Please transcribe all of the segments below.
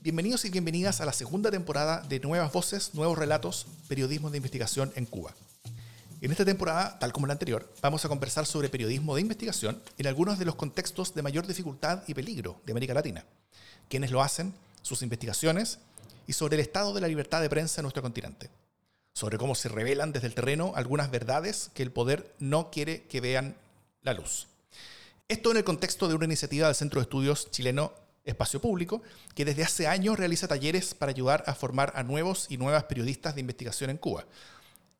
Bienvenidos y bienvenidas a la segunda temporada de Nuevas Voces, Nuevos Relatos, Periodismo de Investigación en Cuba. En esta temporada, tal como la anterior, vamos a conversar sobre periodismo de investigación en algunos de los contextos de mayor dificultad y peligro de América Latina, quiénes lo hacen, sus investigaciones y sobre el estado de la libertad de prensa en nuestro continente, sobre cómo se revelan desde el terreno algunas verdades que el poder no quiere que vean la luz. Esto en el contexto de una iniciativa del Centro de Estudios chileno Espacio Público, que desde hace años realiza talleres para ayudar a formar a nuevos y nuevas periodistas de investigación en Cuba,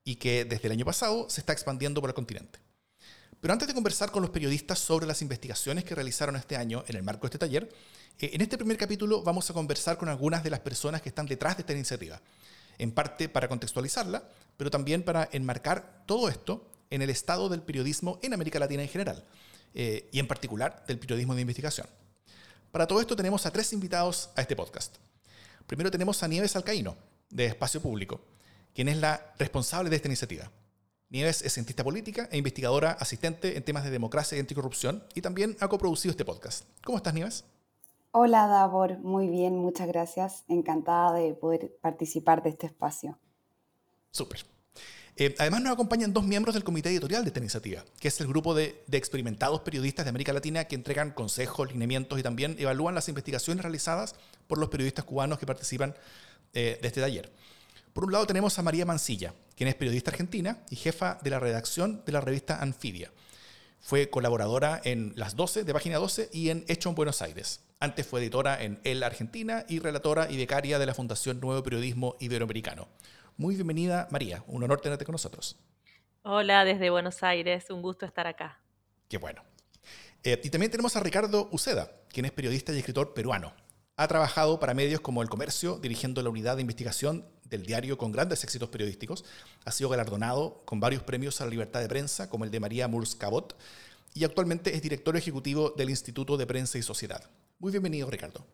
y que desde el año pasado se está expandiendo por el continente. Pero antes de conversar con los periodistas sobre las investigaciones que realizaron este año en el marco de este taller, eh, en este primer capítulo vamos a conversar con algunas de las personas que están detrás de esta iniciativa, en parte para contextualizarla, pero también para enmarcar todo esto en el estado del periodismo en América Latina en general, eh, y en particular del periodismo de investigación. Para todo esto tenemos a tres invitados a este podcast. Primero tenemos a Nieves Alcaíno, de Espacio Público, quien es la responsable de esta iniciativa. Nieves es cientista política e investigadora asistente en temas de democracia y anticorrupción y también ha coproducido este podcast. ¿Cómo estás, Nieves? Hola, Davor. Muy bien, muchas gracias. Encantada de poder participar de este espacio. Súper. Eh, además nos acompañan dos miembros del comité editorial de esta iniciativa, que es el grupo de, experimentados periodistas de América Latina que entregan consejos, lineamientos y también evalúan las investigaciones realizadas por los periodistas cubanos que participan eh, de este taller. Por un lado tenemos a María Mancilla, quien es periodista argentina y jefa de la redacción de la revista Anfibia. Fue colaboradora en Las 12 de Página 12 y en Hecho en Buenos Aires. Antes fue editora en El Argentina y relatora y becaria de la Fundación Nuevo Periodismo Iberoamericano. Muy bienvenida, María. Un honor tenerte con nosotros. Hola, desde Buenos Aires. Un gusto estar acá. Qué bueno. Eh, y también tenemos a Ricardo Uceda, quien es periodista y escritor peruano. Ha trabajado para medios como El Comercio, dirigiendo la unidad de investigación del diario con grandes éxitos periodísticos. Ha sido galardonado con varios premios a la libertad de prensa, como el de María Murs Cabot, y actualmente es director ejecutivo del Instituto de Prensa y Sociedad. Muy bienvenido, Ricardo.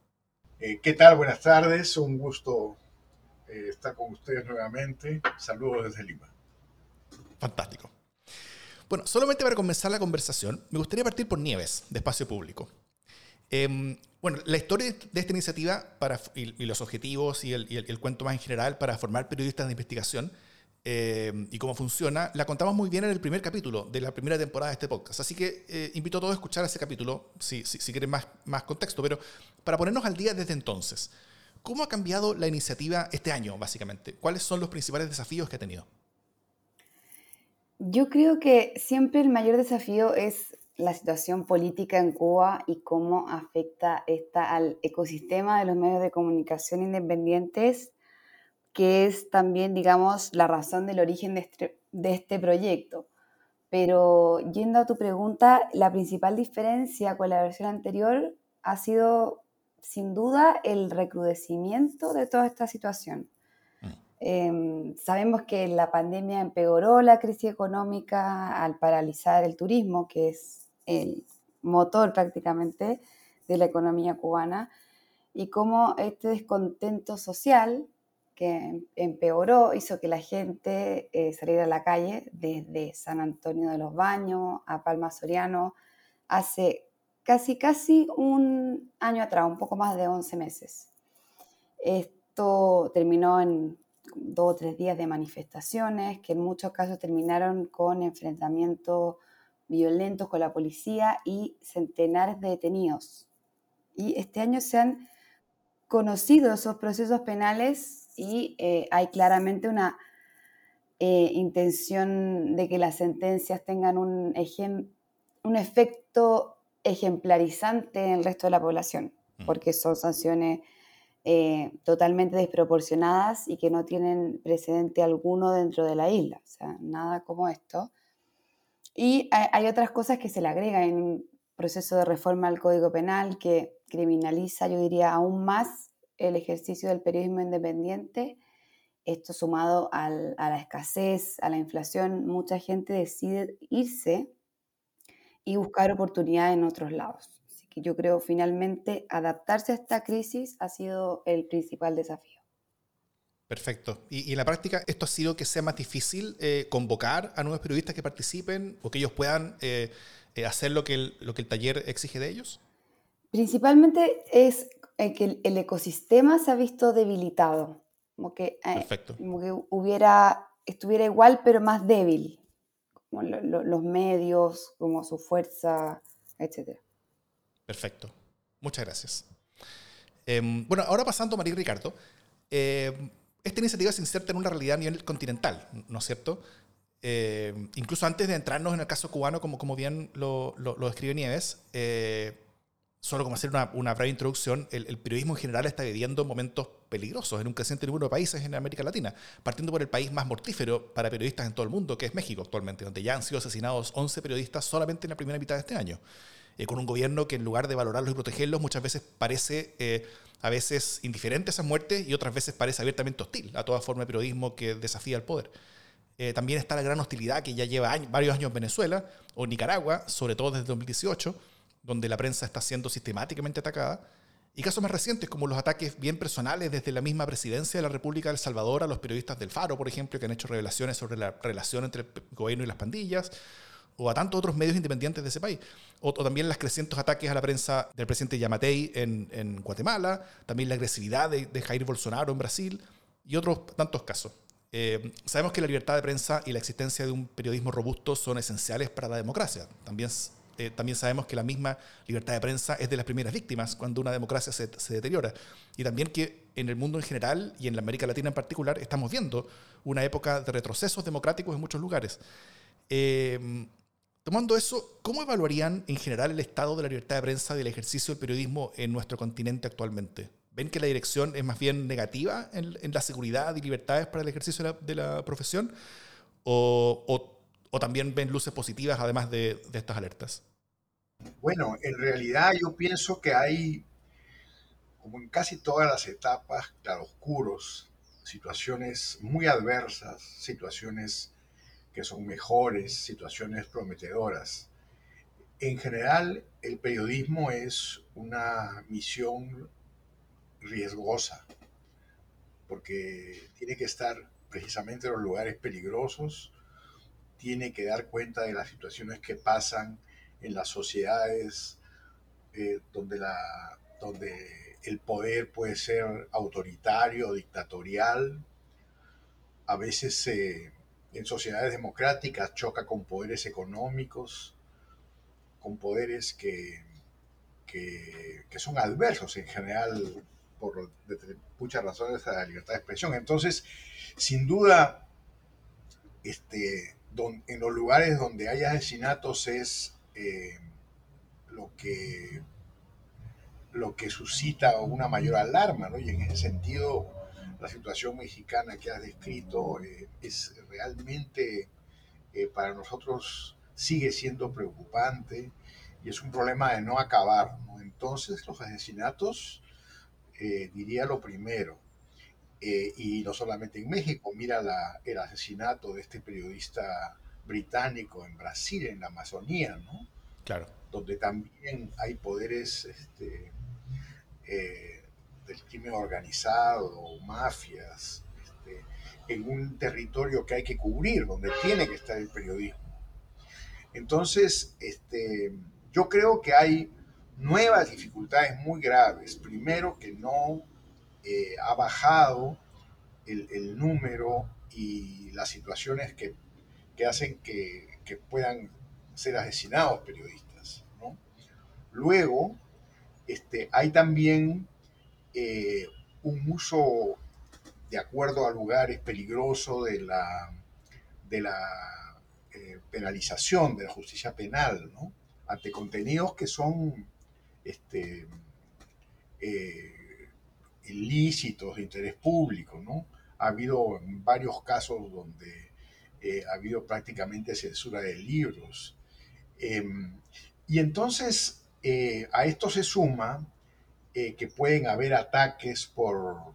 Eh, ¿Qué tal? Buenas tardes. Un gusto eh, estar con ustedes nuevamente. Saludos desde Lima. Fantástico. Bueno, solamente para comenzar la conversación, me gustaría partir por Nieves, de Espacio Público. Em, bueno, la historia de esta iniciativa para, y, los objetivos y el, cuento más en general para formar periodistas de investigación em, y cómo funciona, la contamos muy bien en el primer capítulo de la primera temporada de este podcast. Así que eh, invito a todos a escuchar ese capítulo si, si, si quieren más, más contexto, pero para ponernos al día desde entonces. ¿Cómo ha cambiado la iniciativa este año, básicamente? ¿Cuáles son los principales desafíos que ha tenido? Yo creo que siempre el mayor desafío es la situación política en Cuba y cómo afecta esta al ecosistema de los medios de comunicación independientes, que es también, digamos, la razón del origen de este, de este proyecto. Pero yendo a tu pregunta, la principal diferencia con la versión anterior ha sido sin duda el recrudecimiento de toda esta situación. Mm. Em, sabemos que la pandemia empeoró la crisis económica al paralizar el turismo, que es el motor prácticamente de la economía cubana, y cómo este descontento social que empeoró hizo que la gente eh, saliera a la calle desde San Antonio de los Baños a Palma Soriano hace casi, casi un año atrás, un poco más de 11 meses. Esto terminó en dos o tres días de manifestaciones que en muchos casos terminaron con enfrentamientos violentos con la policía y centenares de detenidos. Y este año se han conocido esos procesos penales y eh, hay claramente una eh, intención de que las sentencias tengan un, un efecto ejemplarizante en el resto de la población, mm. porque son sanciones eh, totalmente desproporcionadas y que no tienen precedente alguno dentro de la isla, o sea, nada como esto. Y hay, otras cosas que se le agregan. proceso de reforma al Código Penal que criminaliza, yo diría, aún más el ejercicio del periodismo independiente. Esto sumado a la escasez, a la inflación, mucha gente decide irse y buscar oportunidades en otros lados. Así que yo creo finalmente adaptarse a esta crisis ha sido el principal desafío. Perfecto. Y, en la práctica, ¿esto ha sido que sea más difícil eh, convocar a nuevos periodistas que participen o que ellos puedan eh, eh, hacer lo que, el, lo que el taller exige de ellos? Principalmente es que el, ecosistema se ha visto debilitado, como que, como que hubiera, estuviera igual pero más débil, los medios, como su fuerza, etc. Perfecto. Muchas gracias. Em, bueno, ahora pasando María Ricardo. Eh, esta iniciativa se inserta en una realidad a nivel continental, ¿no es cierto? Eh, incluso antes de entrarnos en el caso cubano, como, como bien lo, lo, describe Nieves, eh, solo como hacer una, breve introducción, el, periodismo en general está viviendo momentos peligrosos en un creciente número de países en América Latina, partiendo por el país más mortífero para periodistas en todo el mundo, que es México actualmente, donde ya han sido asesinados 11 periodistas solamente en la primera mitad de este año, eh, con un gobierno que en lugar de valorarlos y protegerlos muchas veces parece a veces indiferente a esas muertes y otras veces parece abiertamente hostil a toda forma de periodismo que desafía el poder. Eh, también está la gran hostilidad que ya lleva varios años en Venezuela o Nicaragua, sobre todo desde 2018, donde la prensa está siendo sistemáticamente atacada. Y casos más recientes, como los ataques bien personales desde la misma presidencia de la República de El Salvador a los periodistas del Faro, por ejemplo, que han hecho revelaciones sobre la relación entre el gobierno y las pandillas, o a tantos otros medios independientes de ese país. O, también los crecientes ataques a la prensa del presidente Yamatei en, en Guatemala, también la agresividad de, Jair Bolsonaro en Brasil y otros tantos casos. Eh, sabemos que la libertad de prensa y la existencia de un periodismo robusto son esenciales para la democracia. También, eh, también sabemos que la misma libertad de prensa es de las primeras víctimas cuando una democracia se, se deteriora. Y también que en el mundo en general y en América Latina en particular estamos viendo una época de retrocesos democráticos en muchos lugares. Eh, Tomando eso, ¿cómo evaluarían en general el estado de la libertad de prensa y del ejercicio del periodismo en nuestro continente actualmente? ¿Ven que la dirección es más bien negativa en, la seguridad y libertades para el ejercicio de la, profesión? O, también ven luces positivas además de, de estas alertas? Bueno, en realidad yo pienso que hay, como en casi todas las etapas, claroscuros, situaciones muy adversas, situaciones que son mejores, situaciones prometedoras. En general, el periodismo es una misión riesgosa, porque tiene que estar precisamente en los lugares peligrosos, tiene que dar cuenta de las situaciones que pasan en las sociedades eh, donde, la, donde el poder puede ser autoritario, dictatorial, a veces se en sociedades democráticas choca con poderes económicos, con poderes que, que, son adversos en general por muchas razones a la libertad de expresión. Entonces, sin duda, este, en los lugares donde hay asesinatos es eh, lo, que, lo que suscita una mayor alarma, ¿no? Y en ese sentido, la situación mexicana que has descrito eh, es realmente eh, para nosotros sigue siendo preocupante y es un problema de no acabar. Entonces los asesinatos, diría lo primero, y no solamente en México, mira la, el asesinato de este periodista británico en Brasil, en la Amazonía, ¿no? Claro. Donde también hay poderes este, del crimen organizado, mafias, este, en un territorio que hay que cubrir, donde tiene que estar el periodismo. Entonces, este, yo creo que hay nuevas dificultades muy graves. Primero, que no eh, ha bajado el, número y las situaciones que, hacen que, puedan ser asesinados periodistas. Luego, este, hay también eh, un uso de acuerdo a lugares peligroso de la, de la eh, penalización, de la justicia penal, ¿no? ante contenidos que son este, ilícitos de interés público. ¿no? Ha habido varios casos donde ha habido prácticamente censura de libros. Em, Y entonces eh, a esto se suma eh, que pueden haber ataques por,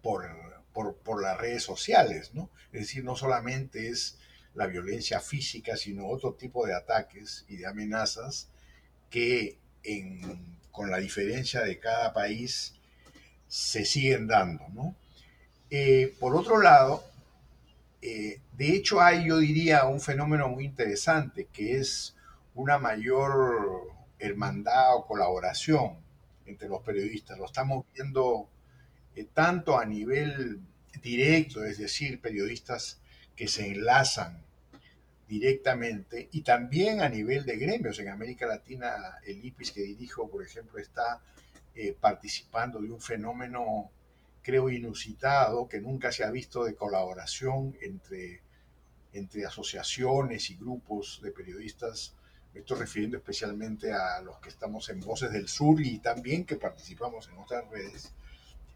por, por, por, las redes sociales, ¿no? Es decir, no solamente es la violencia física, sino otro tipo de ataques y de amenazas que en, con la diferencia de cada país se siguen dando, ¿no? Eh, por otro lado, eh, de hecho hay, yo diría, un fenómeno muy interesante que es una mayor hermandad o colaboración entre los periodistas. Lo estamos viendo eh, tanto a nivel directo, es decir, periodistas que se enlazan directamente y también a nivel de gremios. En América Latina, el IPIS que dirijo, por ejemplo, está eh, participando de un fenómeno, creo, inusitado, que nunca se ha visto de colaboración entre, entre asociaciones y grupos de periodistas. Me estoy refiriendo especialmente a los que estamos en Voces del Sur y también que participamos en otras redes,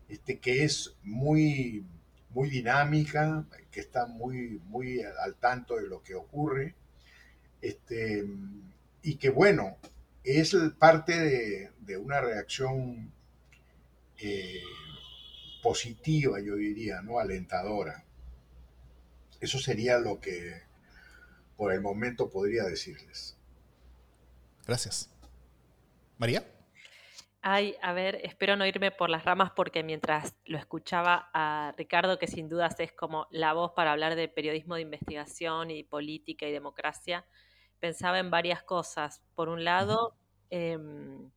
este, que es muy muy dinámica, que está muy, muy al tanto de lo que ocurre, este, y que bueno, es parte de, una reacción eh, positiva, yo diría, ¿no? Alentadora. Eso sería lo que por el momento podría decirles. Gracias. María. Ay, a ver, espero no irme por las ramas porque mientras lo escuchaba a Ricardo, que sin dudas es como la voz para hablar de periodismo de investigación y política y democracia, pensaba en varias cosas. Por un lado, em,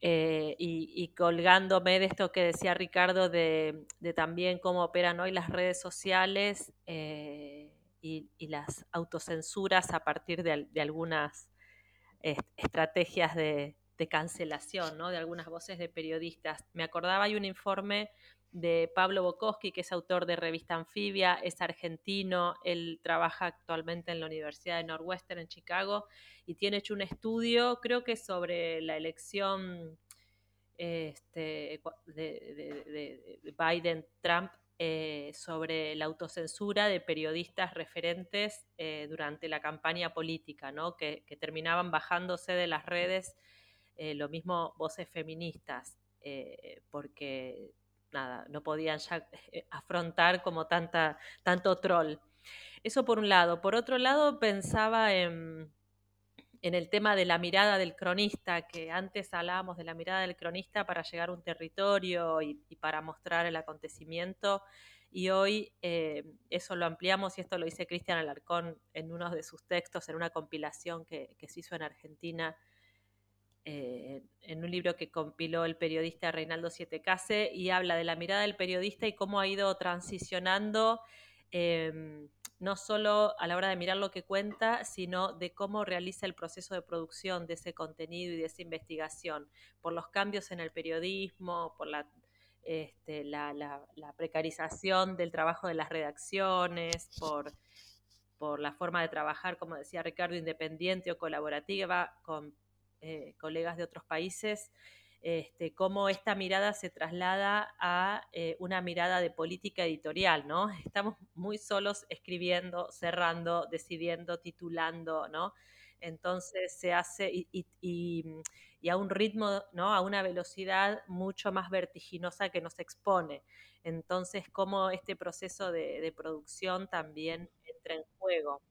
eh, y, colgándome de esto que decía Ricardo, de, también cómo operan hoy las redes sociales eh, y, las autocensuras a partir de, algunas estrategias de de cancelación ¿no? de algunas voces de periodistas. Me acordaba, hay un informe de Pablo Bokowski, que es autor de Revista Anfibia, es argentino, él trabaja actualmente en la Universidad de Northwestern en Chicago y tiene hecho un estudio, creo que sobre la elección este, de, Biden-Trump eh, sobre la autocensura de periodistas referentes eh, durante la campaña política, ¿no? que terminaban bajándose de las redes eh, lo mismo voces feministas, eh, porque nada, no podían ya eh, afrontar como tanta, tanto troll. Eso por un lado. Por otro lado, pensaba en, el tema de la mirada del cronista, que antes hablábamos de la mirada del cronista para llegar a un territorio y, para mostrar el acontecimiento. Y hoy eso lo ampliamos y esto lo dice Cristian Alarcón en uno de sus textos, en una compilación que se hizo en Argentina eh, en un libro que compiló el periodista Reinaldo Siete Case y habla de la mirada del periodista y cómo ha ido transicionando em, no solo a la hora de mirar lo que cuenta, sino de cómo realiza el proceso de producción de ese contenido y de esa investigación, por los cambios en el periodismo, por la, este, precarización del trabajo de las redacciones, por, por la forma de trabajar, como decía Ricardo, independiente o colaborativa, con eh, colegas de otros países, este, cómo esta mirada se traslada a eh, una mirada de política editorial, ¿no? Estamos muy solos escribiendo, cerrando, decidiendo, titulando, ¿no? Entonces se hace y, a un ritmo, ¿no? A una velocidad mucho más vertiginosa que nos expone. Entonces, cómo este proceso de producción también entra en juego.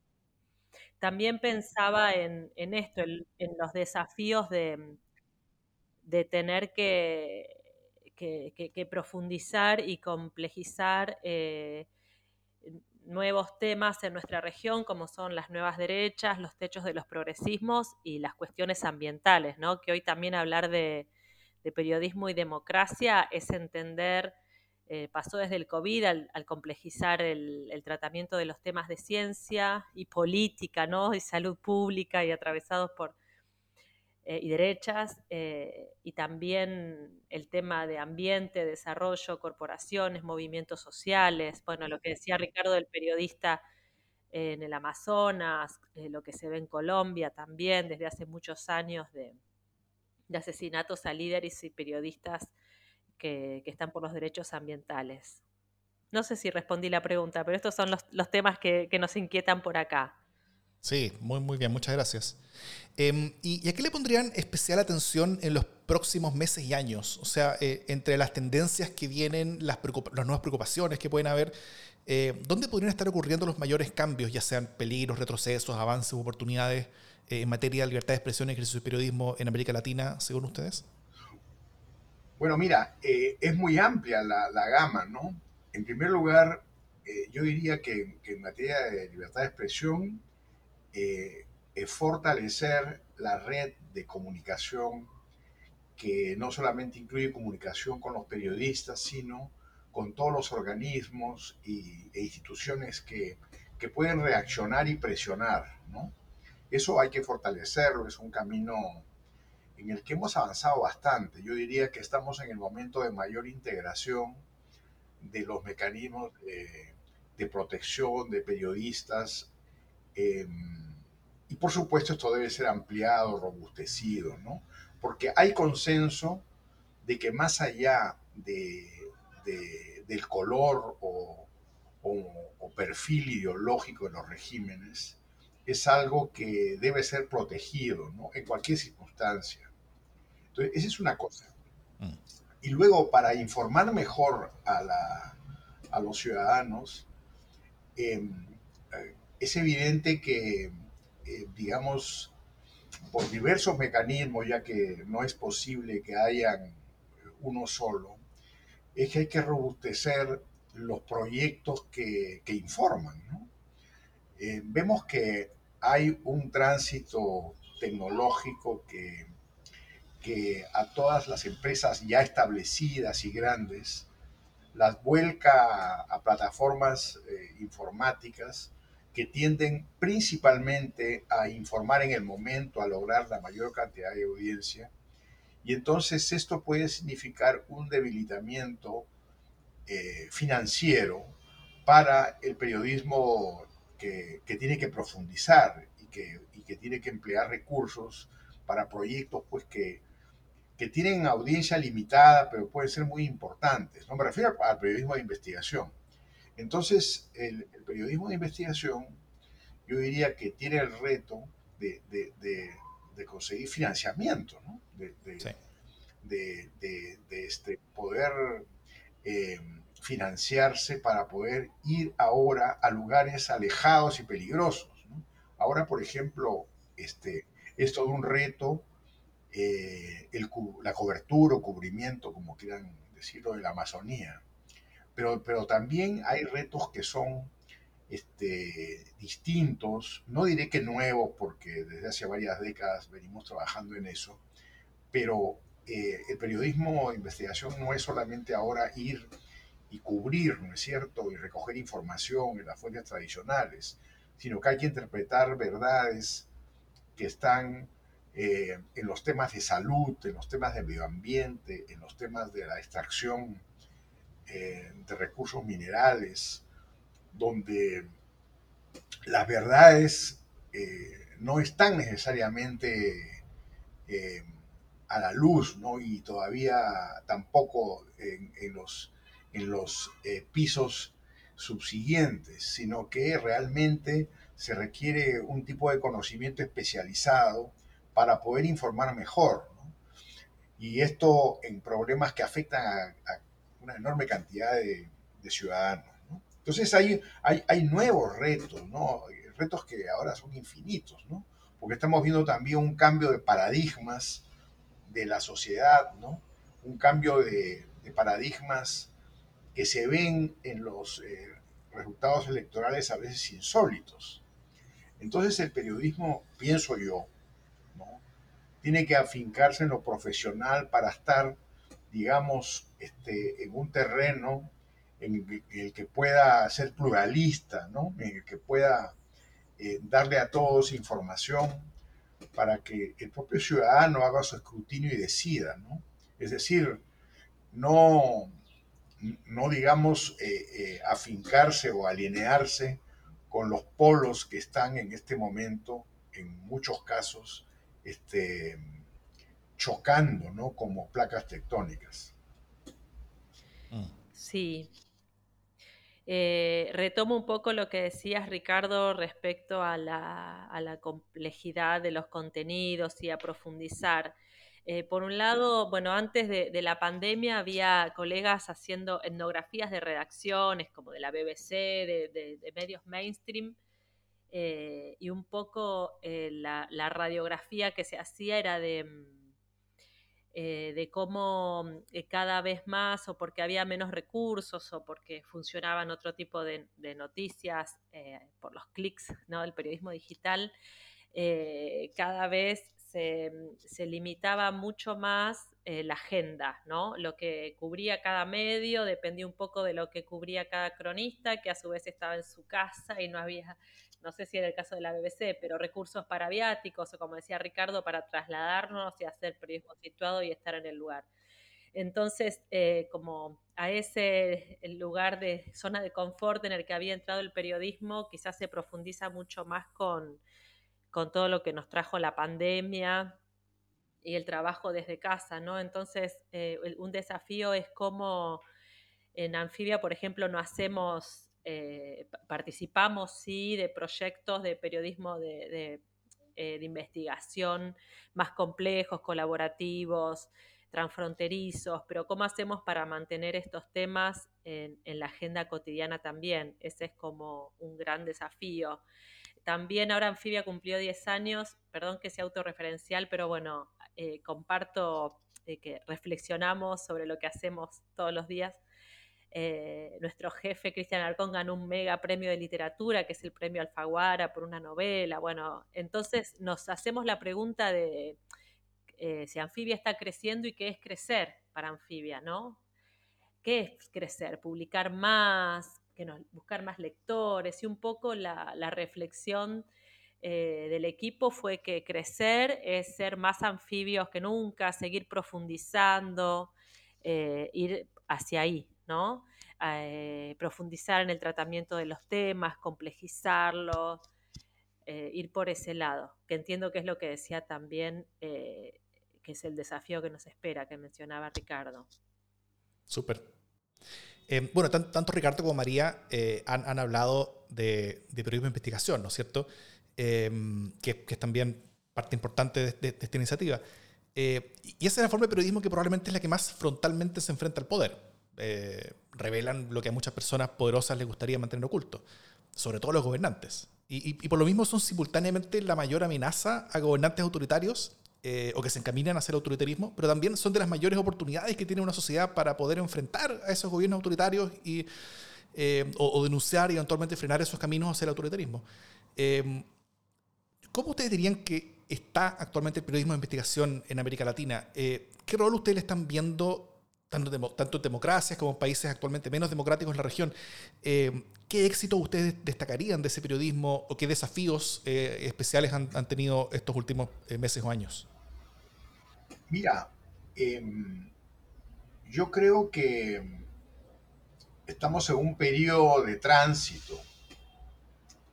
También pensaba en, esto, en, los desafíos de, de tener que, que, profundizar y complejizar eh, nuevos temas en nuestra región, como son las nuevas derechas, los techos de los progresismos y las cuestiones ambientales, ¿no? que hoy también hablar de, de periodismo y democracia es entender eh, pasó desde el COVID al, complejizar el, tratamiento de los temas de ciencia y política, ¿no? Y salud pública y atravesados por eh, y derechas, eh, y también el tema de ambiente, desarrollo, corporaciones, movimientos sociales, bueno, lo que decía Ricardo del periodista en el Amazonas, lo que se ve en Colombia también desde hace muchos años de asesinatos a líderes y periodistas que, están por los derechos ambientales. No sé si respondí la pregunta, pero estos son los, temas que, nos inquietan por acá. Sí, muy, muy bien, muchas gracias. Em, y, a qué le pondrían especial atención en los próximos meses y años? O sea, eh, entre las tendencias que vienen, las, las, nuevas preocupaciones que pueden haber, eh, ¿dónde podrían estar ocurriendo los mayores cambios, ya sean peligros, retrocesos, avances, oportunidades eh, en materia de libertad de expresión y ejercicio de periodismo en América Latina, según ustedes? Bueno, mira, es muy amplia la, la, gama, ¿no? En primer lugar, yo diría que, en materia de libertad de expresión, es fortalecer la red de comunicación que no solamente incluye comunicación con los periodistas, sino con todos los organismos y, e instituciones que, que, pueden reaccionar y presionar. ¿no? Eso hay que fortalecerlo, es un camino en el que hemos avanzado bastante. Yo diría que estamos en el momento de mayor integración de los mecanismos de, de protección de periodistas. Eh, y por supuesto esto debe ser ampliado, robustecido, ¿no? Porque hay consenso de que más allá de, del color o, o, perfil ideológico de los regímenes, es algo que debe ser protegido, ¿no? En cualquier circunstancia. Entonces, esa es una cosa. Mm. Y luego, para informar mejor a, la, a los ciudadanos, em, eh, es evidente que eh, digamos, por diversos mecanismos, ya que no es posible que hayan uno solo, es que hay que robustecer los proyectos que, que informan. ¿no? Eh, vemos que hay un tránsito tecnológico que, que a todas las empresas ya establecidas y grandes las vuelca a, plataformas eh, informáticas que tienden principalmente a informar en el momento, a lograr la mayor cantidad de audiencia. Y entonces esto puede significar un debilitamiento eh, financiero para el periodismo que, tiene que profundizar y que, que, tiene que emplear recursos para proyectos pues, que, que tienen audiencia limitada, pero pueden ser muy importantes. No me refiero al periodismo de investigación entonces, el, periodismo de investigación, yo diría que tiene el reto de, conseguir financiamiento, ¿no? de, este, poder eh, financiarse para poder ir ahora a lugares alejados y peligrosos. Ahora, por ejemplo, este, es todo un reto eh, la cobertura o cubrimiento, como quieran decirlo, de la Amazonía pero, pero también hay retos que son este, distintos, no diré que nuevos, porque desde hace varias décadas venimos trabajando en eso, pero eh, el periodismo de investigación no es solamente ahora ir y cubrir, ¿no es cierto?, y recoger información en las fuentes tradicionales, sino que hay que interpretar verdades que están eh, en los temas de salud, en los temas de medio ambiente, en los temas de la extracción eh, de recursos minerales, donde las verdades eh, no están necesariamente a la luz, ¿no? y todavía tampoco en, los, en los pisos subsiguientes, sino que realmente se requiere un tipo de conocimiento especializado para poder informar mejor. Y esto en problemas que afectan a una enorme cantidad de, ciudadanos. Entonces hay, hay, nuevos retos, retos que ahora son infinitos, ¿no? porque estamos viendo también un cambio de paradigmas de la sociedad, ¿no? un cambio de, paradigmas que se ven en los eh, resultados electorales a veces insólitos. Entonces el periodismo, pienso yo. Tiene que afincarse en lo profesional para estar digamos, este, en un terreno en el, que pueda ser pluralista, ¿no? en el que pueda eh, darle a todos información para que el propio ciudadano haga su escrutinio y decida. ¿no? Es decir, no, no digamos, eh, eh, afincarse o alinearse con los polos que están en este momento, en muchos casos, este, chocando, ¿no? Como placas tectónicas. Sí. Eh, retomo un poco lo que decías, Ricardo, respecto a la, complejidad de los contenidos y a profundizar. Eh, por un lado, bueno, antes de, la pandemia había colegas haciendo etnografías de redacciones, como de la BBC, de, medios mainstream, eh, y un poco la, radiografía que se hacía era de mm, eh, de cómo eh, cada vez más, o porque había menos recursos, o porque funcionaban otro tipo de, noticias eh, por los clics ¿no? del periodismo digital, cada vez se, se, limitaba mucho más la agenda, ¿no? Lo que cubría cada medio dependía un poco de lo que cubría cada cronista, que a su vez estaba en su casa y no había no sé si era el caso de la BBC, pero recursos para viáticos o como decía Ricardo, para trasladarnos y hacer periodismo situado y estar en el lugar. Entonces, eh, como a ese lugar de zona de confort en el que había entrado el periodismo, quizás se profundiza mucho más con, con todo lo que nos trajo la pandemia y el trabajo desde casa, ¿no? Entonces, eh, un desafío es cómo en Anfibia, por ejemplo, no hacemos eh, participamos, sí, de proyectos de periodismo de, eh, investigación más complejos, colaborativos, transfronterizos, pero ¿cómo hacemos para mantener estos temas en, la agenda cotidiana también? Ese es como un gran desafío. También ahora Anfibia cumplió 10 años, perdón que sea autorreferencial, pero bueno, eh, comparto que reflexionamos sobre lo que hacemos todos los días eh, nuestro jefe Cristian Arcón ganó un mega premio de literatura, que es el premio Alfaguara por una novela. Bueno, entonces nos hacemos la pregunta de eh, si Anfibia está creciendo y qué es crecer para Anfibia, ¿no? ¿Qué es crecer? Publicar más, que buscar más lectores y un poco la, reflexión eh, del equipo fue que crecer es ser más anfibios que nunca, seguir profundizando, ir hacia ahí, ¿no? Eh, profundizar en el tratamiento de los temas, complejizarlos, eh, ir por ese lado, que entiendo que es lo que decía también, eh, que es el desafío que nos espera, que mencionaba Ricardo. Súper. bueno, tanto Ricardo como María han, hablado de, periodismo de investigación, ¿no es cierto? Que, es también parte importante de, de esta iniciativa. y esa es la forma de periodismo que probablemente es la que más frontalmente se enfrenta al poder eh, revelan lo que a muchas personas poderosas les gustaría mantener oculto, sobre todo los gobernantes. Y, por lo mismo son simultáneamente la mayor amenaza a gobernantes autoritarios eh, o que se encaminan hacia el autoritarismo, pero también son de las mayores oportunidades que tiene una sociedad para poder enfrentar a esos gobiernos autoritarios y, eh, o, denunciar y eventualmente frenar esos caminos hacia el autoritarismo. ¿Cómo ustedes dirían que está actualmente el periodismo de investigación en América Latina? ¿Qué rol ustedes le están viendo tanto, en democracias como países actualmente menos democráticos en la región. Eh, ¿Qué éxito ustedes destacarían de ese periodismo o qué desafíos eh, especiales han, tenido estos últimos eh, meses o años? Mira, em, yo creo que estamos en un periodo de tránsito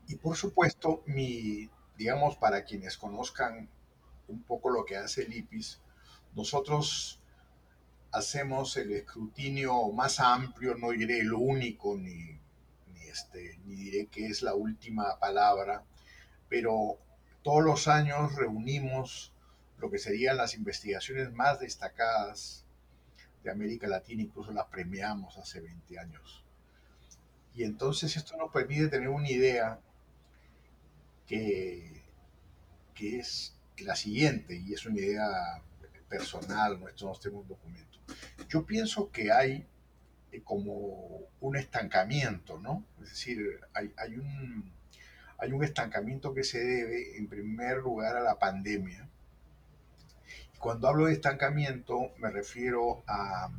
y por supuesto, mi, digamos, para quienes conozcan un poco lo que hace el IPIS, nosotros hacemos el escrutinio más amplio, no diré el único, ni, este, ni diré que es la última palabra, pero todos los años reunimos lo que serían las investigaciones más destacadas de América Latina, incluso las premiamos hace 20 años. Y entonces esto nos permite tener una idea que, que es la siguiente, y es una idea personal, nuestro no tenemos un. Yo pienso que hay eh, como un estancamiento, ¿no? Es decir, hay, un, hay un estancamiento que se debe, en primer lugar, a la pandemia. Cuando hablo de estancamiento, me refiero a,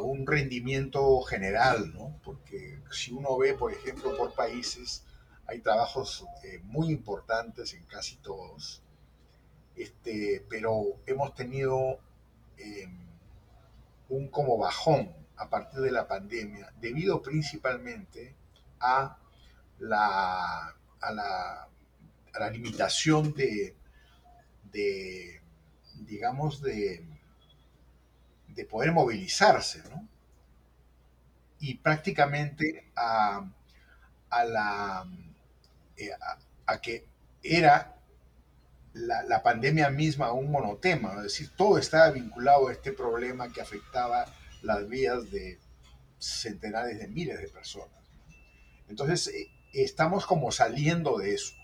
un rendimiento general, ¿no? Porque si uno ve, por ejemplo, por países, hay trabajos eh, muy importantes en casi todos, este, pero hemos tenido em, un como bajón a partir de la pandemia, debido principalmente a la, a la, limitación de, digamos, de, de poder movilizarse, y prácticamente a, a la, eh, a, que era la, la, pandemia misma un monotema, es decir, todo estaba vinculado a este problema que afectaba las vidas de centenares de miles de personas. Entonces, eh, estamos como saliendo de eso.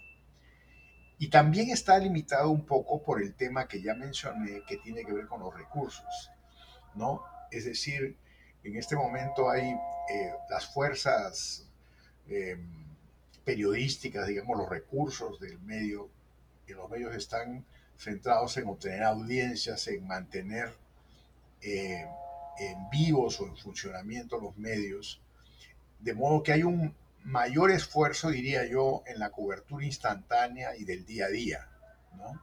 Y también está limitado un poco por el tema que ya mencioné, que tiene que ver con los recursos, ¿no? Es decir, en este momento hay eh, las fuerzas eh, periodísticas, digamos, los recursos del medio, que los medios están centrados en obtener audiencias, en mantener en vivos o en funcionamiento los medios, de modo que hay un mayor esfuerzo, diría yo, en la cobertura instantánea y del día a día. ¿no?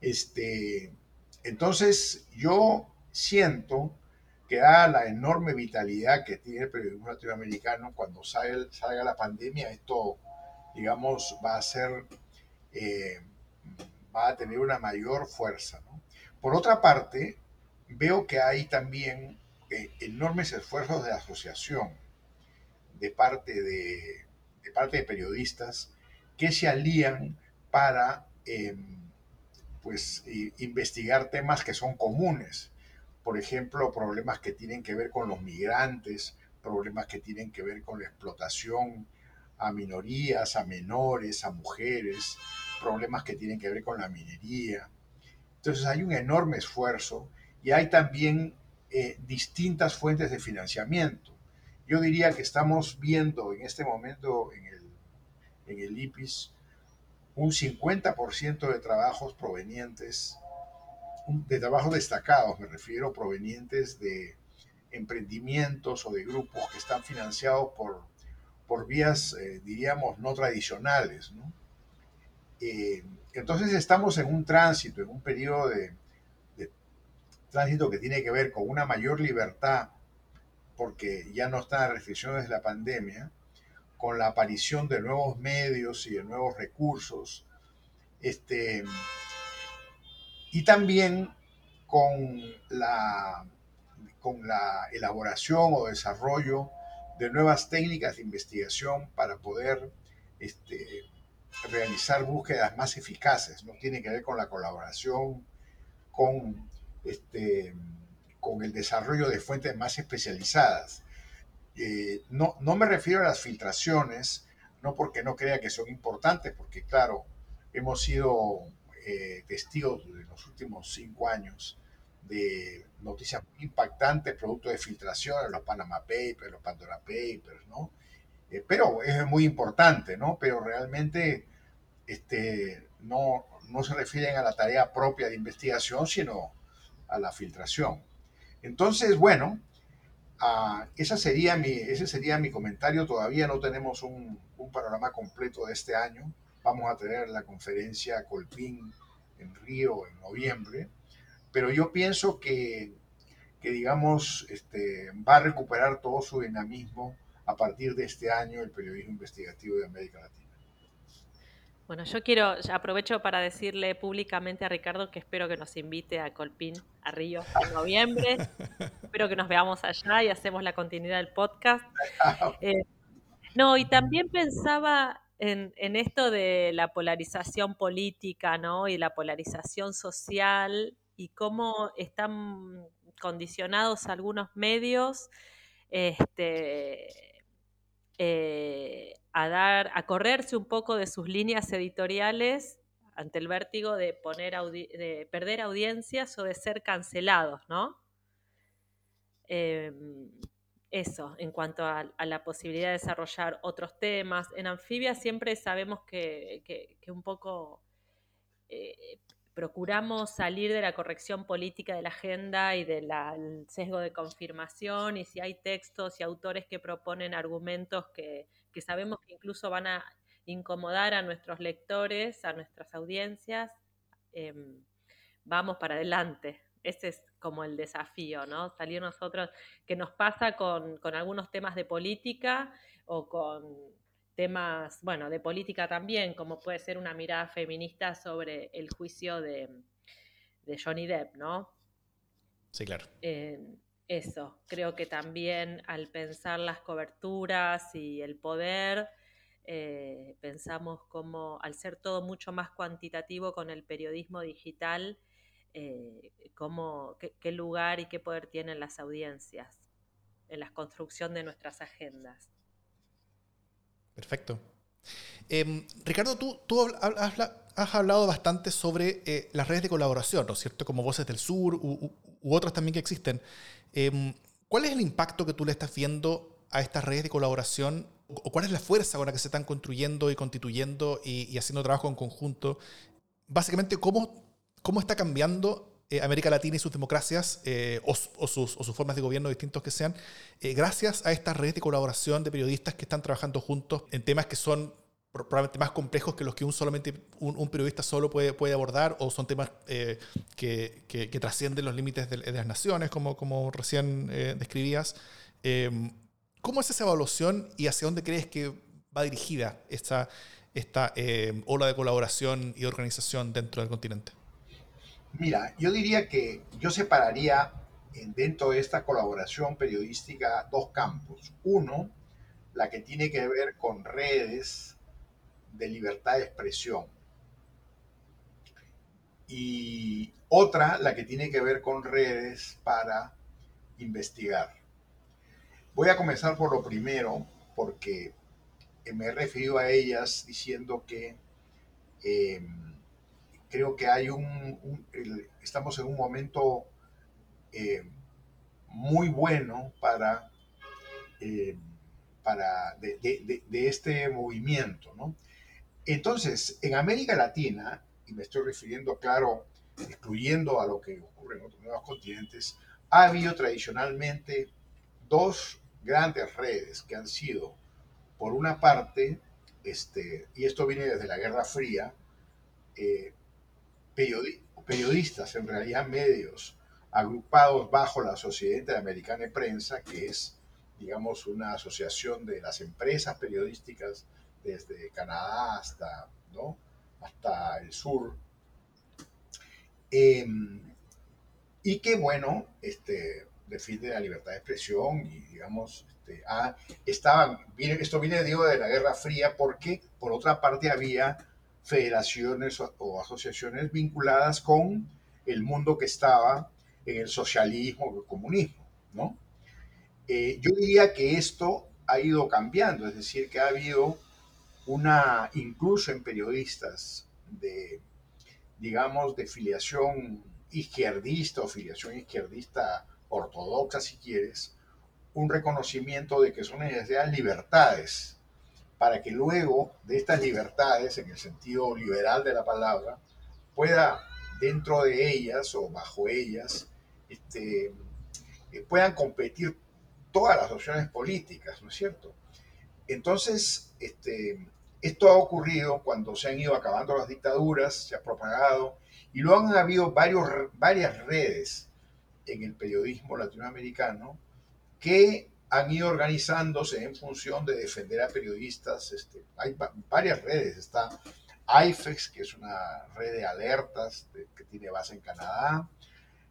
Este, entonces, yo siento que da la enorme vitalidad que tiene el periodismo latinoamericano cuando salga, salga la pandemia, esto, digamos, va a ser, eh, va a tener una mayor fuerza. Por otra parte, veo que hay también eh, enormes esfuerzos de asociación de parte de, parte de periodistas que se alían para em, pues, investigar temas que son comunes. Por ejemplo, problemas que tienen que ver con los migrantes, problemas que tienen que ver con la explotación a minorías, a menores, a mujeres, problemas que tienen que ver con la minería. Entonces hay un enorme esfuerzo y hay también eh, distintas fuentes de financiamiento. Yo diría que estamos viendo en este momento en el, en el IPIS un 50% de trabajos provenientes, de trabajos destacados, me refiero, provenientes de emprendimientos o de grupos que están financiados por, por vías, eh, diríamos, no tradicionales. Eh, entonces estamos en un tránsito, en un periodo de, de, tránsito que tiene que ver con una mayor libertad porque ya no están las restricciones de la pandemia, con la aparición de nuevos medios y de nuevos recursos, este, y también con la, con la elaboración o desarrollo de nuevas técnicas de investigación para poder este, realizar búsquedas más eficaces. No tiene que ver con la colaboración, con este, con el desarrollo de fuentes más especializadas. Eh, no, no me refiero a las filtraciones, no porque no crea que son importantes, porque claro, hemos sido eh, testigos de los últimos cinco años de noticias impactantes producto de filtraciones, los Panama Papers, los Pandora Papers, ¿no? Eh, pero es muy importante, ¿no? Pero realmente este, no, no se refieren a la tarea propia de investigación, sino a la filtración. Entonces, bueno, uh, esa sería mi, ese sería mi comentario. Todavía no tenemos un, un, panorama completo de este año. Vamos a tener la conferencia Colpín en Río en noviembre, pero yo pienso que, que digamos, este, va a recuperar todo su dinamismo a partir de este año el periodismo investigativo de América Latina. Bueno, yo quiero, aprovecho para decirle públicamente a Ricardo que espero que nos invite a Colpín, a Río, en noviembre. espero que nos veamos allá y hacemos la continuidad del podcast. Eh, no, y también pensaba en, en, esto de la polarización política, ¿no? Y la polarización social y cómo están condicionados algunos medios este, eh, a dar, a correrse un poco de sus líneas editoriales ante el vértigo de poner de perder audiencias o de ser cancelados, ¿no? Em, eso, en cuanto a, la posibilidad de desarrollar otros temas. En Anfibia siempre sabemos que, un poco eh, procuramos salir de la corrección política de la agenda y del sesgo de confirmación y si hay textos y autores que proponen argumentos que, sabemos que incluso van a incomodar a nuestros lectores, a nuestras audiencias, em, vamos para adelante. Ese es como el desafío, ¿no? Salir nosotros, que nos pasa con, con algunos temas de política o con temas, bueno, de política también, como puede ser una mirada feminista sobre el juicio de, Johnny Depp, ¿no? Sí, claro. Eh, eso, creo que también al pensar las coberturas y el poder, eh, pensamos como al ser todo mucho más cuantitativo con el periodismo digital, eh, qué, lugar y qué poder tienen las audiencias en la construcción de nuestras agendas. Perfecto. Em, Ricardo, tú, has, hablado bastante sobre eh, las redes de colaboración, ¿no es cierto? Como Voces del Sur u, otras también que existen. Em, ¿Cuál es el impacto que tú le estás viendo a estas redes de colaboración? ¿O cuál es la fuerza con la que se están construyendo y constituyendo y, haciendo trabajo en conjunto? Básicamente, ¿cómo, cómo está cambiando eh, América Latina y sus democracias eh, o, sus, formas de gobierno distintos que sean, gracias a estas redes de colaboración de periodistas que están trabajando juntos en temas que son probablemente más complejos que los que un solamente un, periodista solo puede, puede abordar o son temas eh, que, trascienden los límites de, las naciones, como, como recién eh, describías. Em, ¿Cómo es esa evaluación y hacia dónde crees que va dirigida esta, esta em, ola de colaboración y organización dentro del continente? Mira, yo diría que yo separaría dentro de esta colaboración periodística dos campos. Uno, la que tiene que ver con redes de libertad de expresión. Y otra, la que tiene que ver con redes para investigar. Voy a comenzar por lo primero, porque me he referido a ellas diciendo que em, creo que hay un, estamos en un momento em, muy bueno para, em, para de, de, este movimiento, ¿no? Entonces, en América Latina, y me estoy refiriendo, claro, excluyendo a lo que ocurre en otros nuevos continentes, ha habido tradicionalmente dos grandes redes que han sido, por una parte, este, y esto viene desde la Guerra Fría, eh, periodistas, en realidad medios, agrupados bajo la Sociedad Interamericana de Prensa, que es, digamos, una asociación de las empresas periodísticas desde Canadá hasta, ¿no? hasta el sur. Em, y que, bueno, este, defiende la libertad de expresión y, digamos, este, ah, estaban, esto viene, digo, de la Guerra Fría porque, por otra parte, había federaciones o, asociaciones vinculadas con el mundo que estaba en el socialismo, el comunismo, ¿no? Eh, yo diría que esto ha ido cambiando, es decir, que ha habido una, incluso en periodistas de, digamos, de filiación izquierdista o filiación izquierdista ortodoxa, si quieres, un reconocimiento de que son necesarias libertades para que luego de estas libertades, en el sentido liberal de la palabra, pueda dentro de ellas o bajo ellas, este, eh, puedan competir todas las opciones políticas, ¿no es cierto? Entonces, este, esto ha ocurrido cuando se han ido acabando las dictaduras, se ha propagado, y luego han habido varios, varias redes en el periodismo latinoamericano que han ido organizándose en función de defender a periodistas. Este, hay varias redes. Está IFEX, que es una red de alertas que tiene base en Canadá.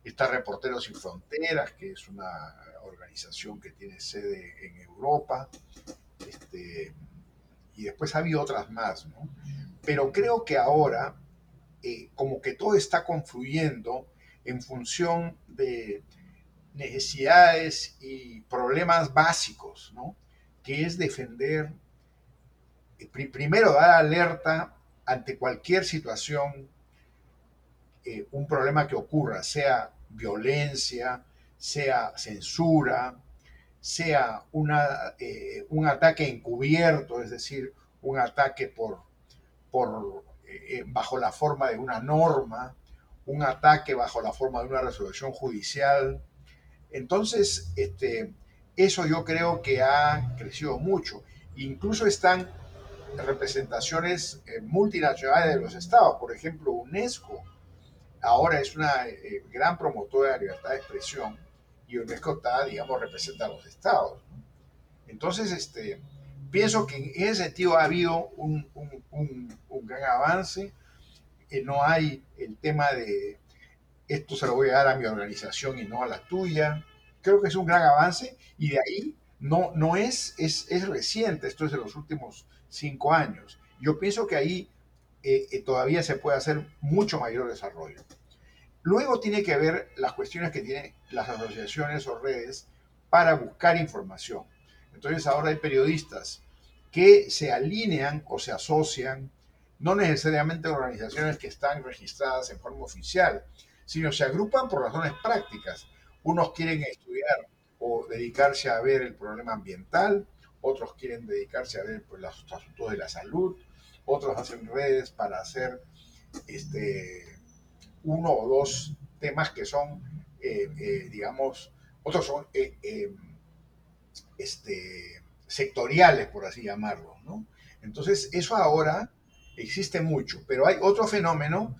Está Reporteros Sin Fronteras, que es una organización que tiene sede en Europa. Este, y después ha habido otras más, ¿no? Pero creo que ahora, eh, como que todo está confluyendo en función de necesidades y problemas básicos, ¿no? Que es defender, primero dar alerta ante cualquier situación, eh, un problema que ocurra, sea violencia, sea censura, sea una, eh, un ataque encubierto, es decir, un ataque por, por, eh, bajo la forma de una norma, un ataque bajo la forma de una resolución judicial. Entonces, este, eso yo creo que ha crecido mucho. Incluso están representaciones multinacionales de los estados, por ejemplo, UNESCO ahora es una gran promotora de la libertad de expresión y UNESCO está, digamos, representa a los estados. Entonces, este, pienso que en ese sentido ha habido un, un, un, gran avance. que no hay el tema de esto se lo voy a dar a mi organización y no a la tuya. creo que es un gran avance y de ahí no, no es, es, es reciente, esto es de los últimos cinco años. Yo pienso que ahí eh, eh, todavía se puede hacer mucho mayor desarrollo. Luego tiene que ver las cuestiones que tienen las asociaciones o redes para buscar información. Entonces ahora hay periodistas que se alinean o se asocian, no necesariamente organizaciones que están registradas en forma oficial, sino se agrupan por razones prácticas. Unos quieren estudiar o dedicarse a ver el problema ambiental, otros quieren dedicarse a ver pues, los asuntos de la salud, otros hacen redes para hacer este, uno o dos temas que son, eh, eh, digamos, otros son eh, este, sectoriales, por así llamarlo. ¿no? Entonces, eso ahora existe mucho, pero hay otro fenómeno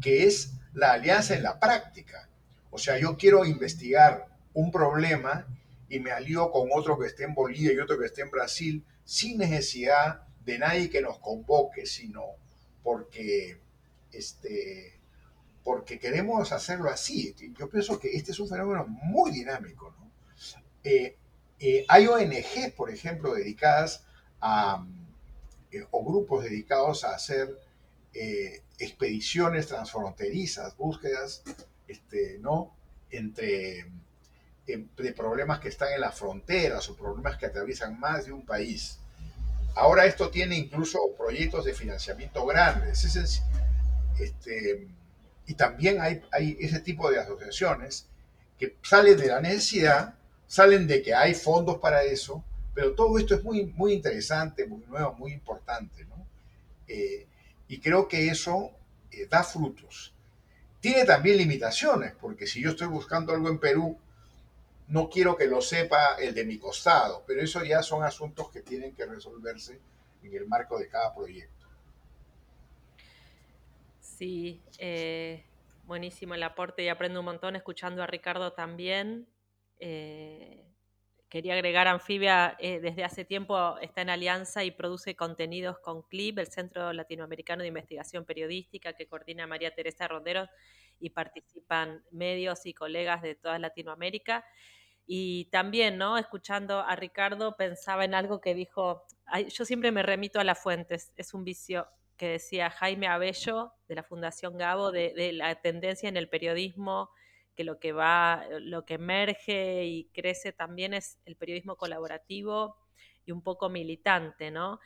que es la alianza en la práctica. O sea, yo quiero investigar un problema y me alío con otro que esté en Bolivia y otro que esté en Brasil, sin necesidad de nadie que nos convoque, sino porque, este, porque queremos hacerlo así. Yo pienso que este es un fenómeno muy dinámico. Eh, eh, hay ONGs, por ejemplo, dedicadas a, eh, o grupos dedicados a hacer expediciones transfronterizas, búsquedas, este, ¿no? Entre de problemas que están en las fronteras o problemas que atraviesan más de un país. Ahora esto tiene incluso proyectos de financiamiento grandes. este, y también hay, hay ese tipo de asociaciones que salen de la necesidad, salen de que hay fondos para eso, pero todo esto es muy, muy interesante, muy nuevo, muy importante. ¿no? Eh, y creo que eso eh, da frutos. Tiene también limitaciones, porque si yo estoy buscando algo en Perú no quiero que lo sepa el de mi costado, pero eso ya son asuntos que tienen que resolverse en el marco de cada proyecto. Sí, eh, buenísimo el aporte y aprendo un montón escuchando a Ricardo también. Eh, quería agregar Anfibia, eh, desde hace tiempo está en alianza y produce contenidos con CLIP, el Centro Latinoamericano de Investigación Periodística que coordina María Teresa Ronderos y participan medios y colegas de toda Latinoamérica. Y también, ¿no? Escuchando a Ricardo, pensaba en algo que dijo, yo siempre me remito a las fuentes, es un vicio que decía Jaime Abello de la Fundación Gabo, de, la tendencia en el periodismo, que lo que va, lo que emerge y crece también es el periodismo colaborativo y un poco militante, ¿no?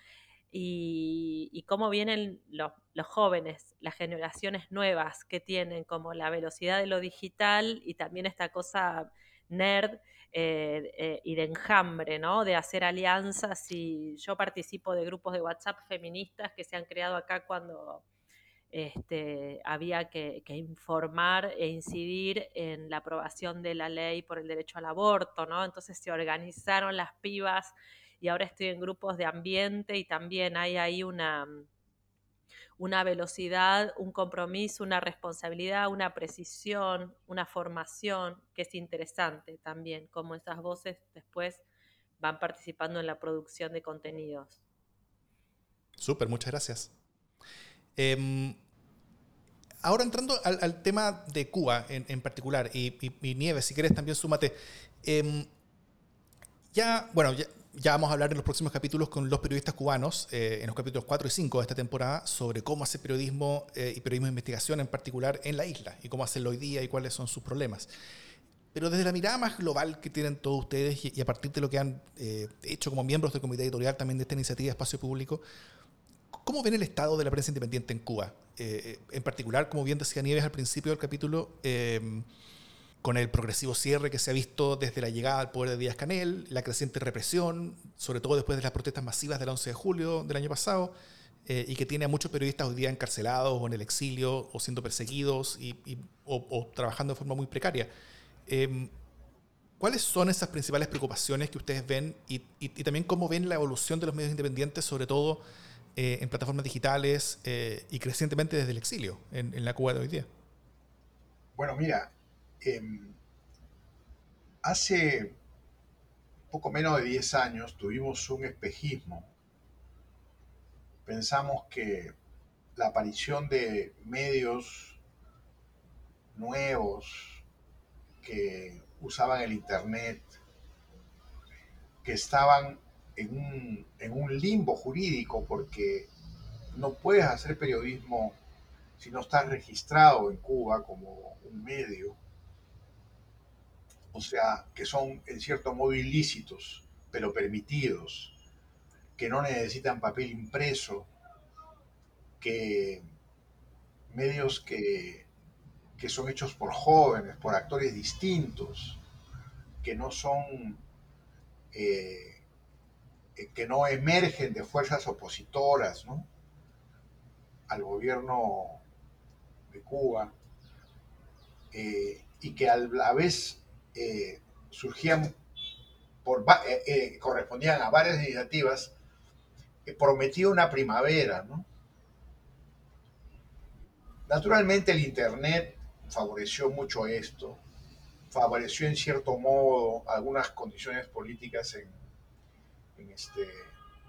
Y, cómo vienen los, los, jóvenes, las generaciones nuevas que tienen como la velocidad de lo digital y también esta cosa nerd eh, eh, y de enjambre, ¿no? De hacer alianzas y yo participo de grupos de WhatsApp feministas que se han creado acá cuando este, había que, informar e incidir en la aprobación de la ley por el derecho al aborto, ¿no? Entonces se organizaron las pibas y ahora estoy en grupos de ambiente y también hay ahí una una velocidad, un compromiso, una responsabilidad, una precisión, una formación, que es interesante también, como esas voces después van participando en la producción de contenidos. Súper, muchas gracias. Em, ahora entrando al, tema de Cuba en, particular, y, y, Nieves, si quieres también súmate. Em, ya, bueno, ya, vamos a hablar en los próximos capítulos con los periodistas cubanos, eh, en los capítulos 4 y 5 de esta temporada, sobre cómo hacer periodismo eh, y periodismo de investigación en particular en la isla y cómo hacerlo hoy día y cuáles son sus problemas. Pero desde la mirada más global que tienen todos ustedes y, a partir de lo que han eh, hecho como miembros del comité editorial también de esta iniciativa Espacio Público, ¿cómo ven el estado de la prensa independiente en Cuba? en particular, como bien decía Nieves al principio del capítulo, con el progresivo cierre que se ha visto desde la llegada al poder de Díaz Canel, la creciente represión, sobre todo después de las protestas masivas del 11 de julio del año pasado, eh, y que tiene a muchos periodistas hoy día encarcelados o en el exilio o siendo perseguidos y, o, trabajando de forma muy precaria. Em, ¿Cuáles son esas principales preocupaciones que ustedes ven y, también cómo ven la evolución de los medios independientes, sobre todo eh, en plataformas digitales eh, y crecientemente desde el exilio en, la Cuba de hoy día? Bueno, mira, Em, hace poco menos de 10 años tuvimos un espejismo. Pensamos que la aparición de medios nuevos que usaban el Internet, que estaban en un, en un limbo jurídico porque no puedes hacer periodismo si no estás registrado en Cuba como un medio. O sea, que son en cierto modo ilícitos, pero permitidos, que no necesitan papel impreso, que medios que, que son hechos por jóvenes, por actores distintos, que no son, eh, que no emergen de fuerzas opositoras al gobierno de Cuba, eh, y que a la vez eh, surgían, por, correspondían a varias iniciativas, prometía una primavera, ¿no? Naturalmente el Internet favoreció mucho esto, favoreció en cierto modo algunas condiciones políticas en, este,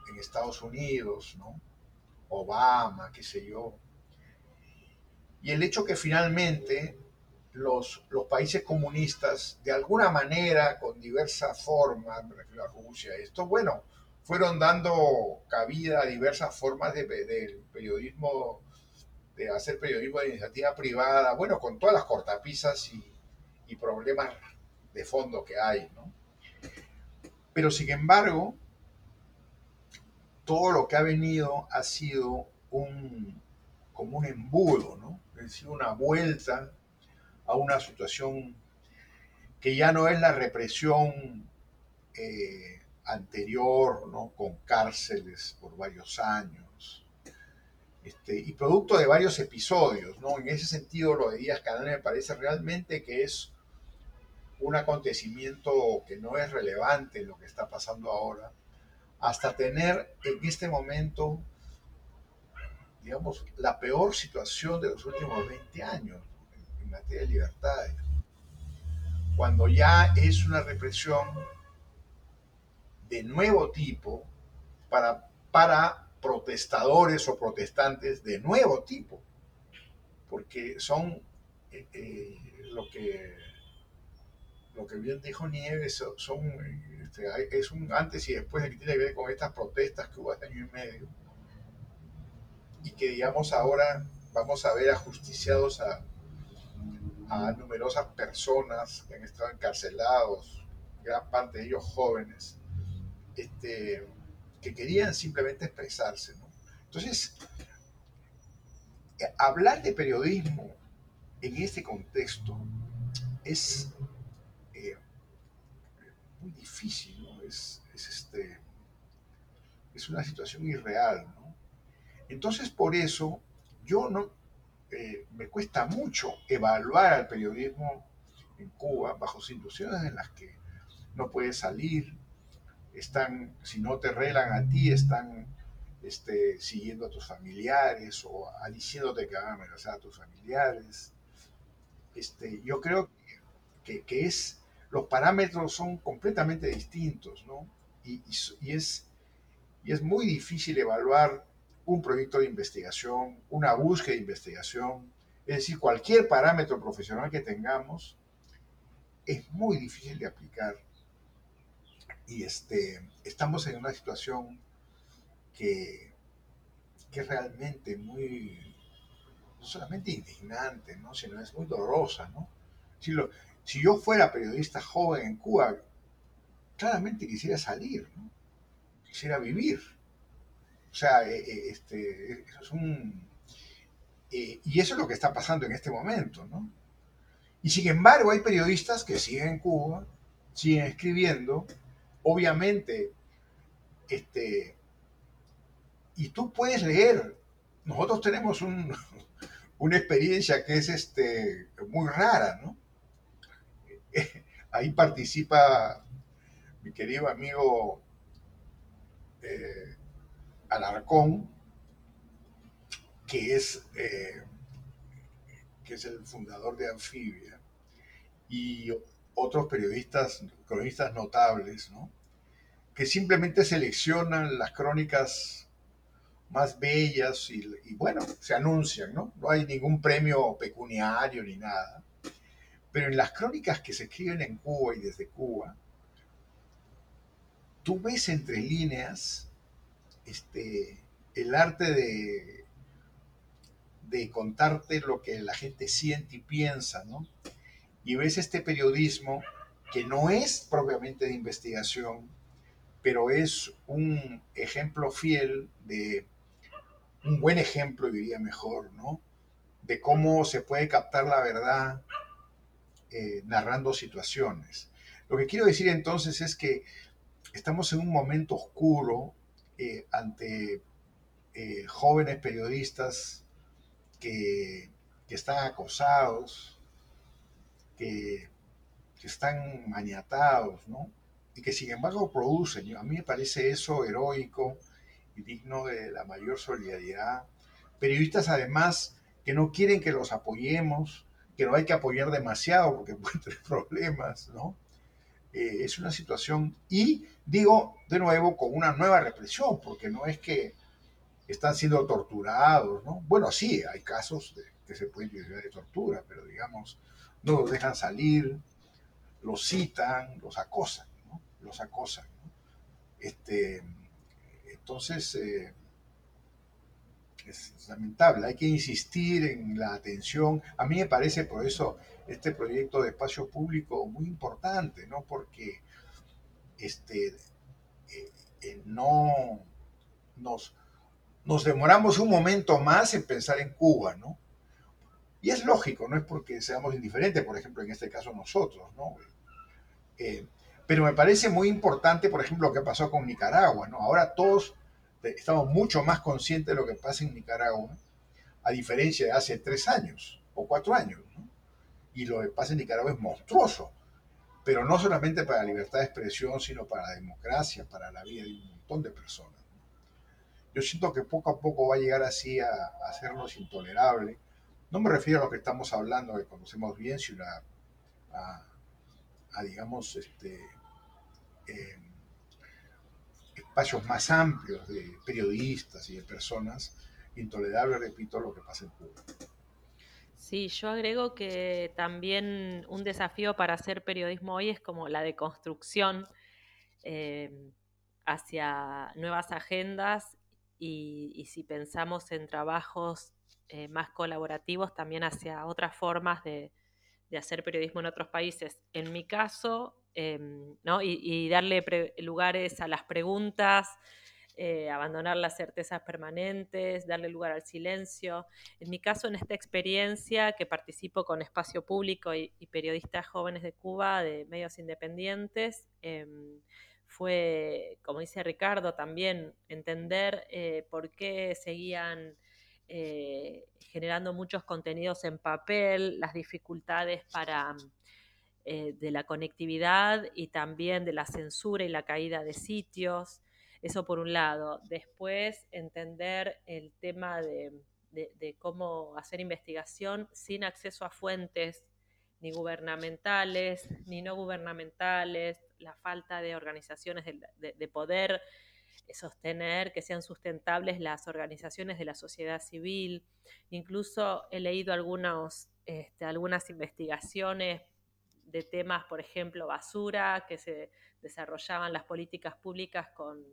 en Estados Unidos, ¿no? Obama, qué sé yo. Y el hecho que finalmente los, los países comunistas, de alguna manera, con diversas formas, me refiero a Rusia, esto, bueno, fueron dando cabida a diversas formas de, del periodismo de hacer periodismo de iniciativa privada, bueno, con todas las cortapisas y, problemas de fondo que hay, ¿no? Pero sin embargo, todo lo que ha venido ha sido un, como un embudo, ¿no? Es decir, una vuelta a una situación que ya no es la represión eh, anterior, ¿no? Con cárceles por varios años, este, y producto de varios episodios, ¿no? En ese sentido, lo de Díaz Canal me parece realmente que es un acontecimiento que no es relevante en lo que está pasando ahora, hasta tener en este momento, digamos, la peor situación de los últimos 20 años en, materia de libertades, cuando ya es una represión de nuevo tipo para, para protestadores o protestantes de nuevo tipo, porque son eh, eh, lo que lo que bien dijo Nieves, son, este, es un antes y después de que tiene que ver con estas protestas que hubo hace año y medio, y que digamos ahora vamos a ver ajusticiados a, a numerosas personas que han estado encarcelados, gran parte de ellos jóvenes, este, que querían simplemente expresarse. Entonces, hablar de periodismo en este contexto es este, es una situación irreal. Entonces, por eso, yo no, eh, me cuesta mucho evaluar al periodismo en Cuba bajo situaciones en las que no puede salir, están, si no te relan a ti, están este, siguiendo a tus familiares o diciéndote que van a amenazar a tus familiares. Este, yo creo que, que, es, los parámetros son completamente distintos, ¿no? Y, es, y es muy difícil evaluar un proyecto de investigación, una búsqueda de investigación, es decir, cualquier parámetro profesional que tengamos, es muy difícil de aplicar y este, estamos en una situación que, que es realmente muy, no solamente indignante, ¿no? sino es muy dolorosa. ¿no? Si, lo, si yo fuera periodista joven en Cuba, claramente quisiera salir, ¿no? quisiera vivir. O sea, eh, eh, este, eso es un... Eh, y eso es lo que está pasando en este momento, ¿no? Y sin embargo hay periodistas que siguen en Cuba, siguen escribiendo, obviamente, este, y tú puedes leer. Nosotros tenemos una experiencia que es este, muy rara, ¿no? Ahí participa mi querido amigo eh, Alarcón, que es, eh, que es el fundador de Anfibia, y otros periodistas, cronistas notables, ¿no? que simplemente seleccionan las crónicas más bellas y, bueno, se anuncian, ¿no? No hay ningún premio pecuniario ni nada. Pero en las crónicas que se escriben en Cuba y desde Cuba, tú ves entre líneas este, el arte de, de contarte lo que la gente siente y piensa, ¿no? Y ves este periodismo que no es propiamente de investigación, pero es un ejemplo fiel de, un buen ejemplo, diría mejor, ¿no? De cómo se puede captar la verdad eh, narrando situaciones. Lo que quiero decir entonces es que estamos en un momento oscuro eh, ante eh, jóvenes periodistas que, están acosados, que, que, están maniatados, ¿no? Y que sin embargo producen. A mí me parece eso heroico y digno de la mayor solidaridad. Periodistas además que no quieren que los apoyemos, que no hay que apoyar demasiado porque pueden tener problemas, ¿no? Eh, es una situación, y digo de nuevo, con una nueva represión, porque no es que están siendo torturados, ¿no? Bueno, sí, hay casos de, que se pueden utilizar de tortura, pero digamos, no los dejan salir, los citan, los acosan, ¿no? Los acosan. Este, entonces, eh, es lamentable, hay que insistir en la atención. A mí me parece por eso este proyecto de espacio público muy importante, ¿no? Porque este, eh, eh, no nos, nos demoramos un momento más en pensar en Cuba, ¿no? Y es lógico, no es porque seamos indiferentes, por ejemplo, en este caso nosotros, ¿no? Eh, pero me parece muy importante, por ejemplo, lo que pasó con Nicaragua, ¿no? Ahora todos estamos mucho más conscientes de lo que pasa en Nicaragua, a diferencia de hace tres años o cuatro años, ¿no? Y lo que pasa en Nicaragua es monstruoso, pero no solamente para la libertad de expresión, sino para la democracia, para la vida de un montón de personas yo siento que poco a poco va a llegar así a, hacernos intolerable. No me refiero a lo que estamos hablando, que conocemos bien, sino a, digamos, este, em, espacios más amplios de periodistas y de personas intolerable, repito, lo que pasa en Cuba. Sí, yo agrego que también un desafío para hacer periodismo hoy es como la deconstrucción eh, hacia nuevas agendas y, si pensamos en trabajos eh, más colaborativos, también hacia otras formas de, hacer periodismo en otros países. En mi caso, em, ¿no? y, darle lugares a las preguntas, eh, abandonar las certezas permanentes, darle lugar al silencio. En mi caso, en esta experiencia que participo con Espacio Público y, periodistas jóvenes de Cuba, de medios independientes, em, fue, como dice Ricardo, también entender eh, por qué seguían eh, generando muchos contenidos en papel, las dificultades para eh, de la conectividad y también de la censura y la caída de sitios. Eso por un lado. Después, entender el tema de cómo hacer investigación sin acceso a fuentes ni gubernamentales, ni no gubernamentales, la falta de organizaciones de, poder sostener que sean sustentables las organizaciones de la sociedad civil. Incluso he leído algunos, este, algunas investigaciones de temas, por ejemplo, basura, que se desarrollaban las políticas públicas con,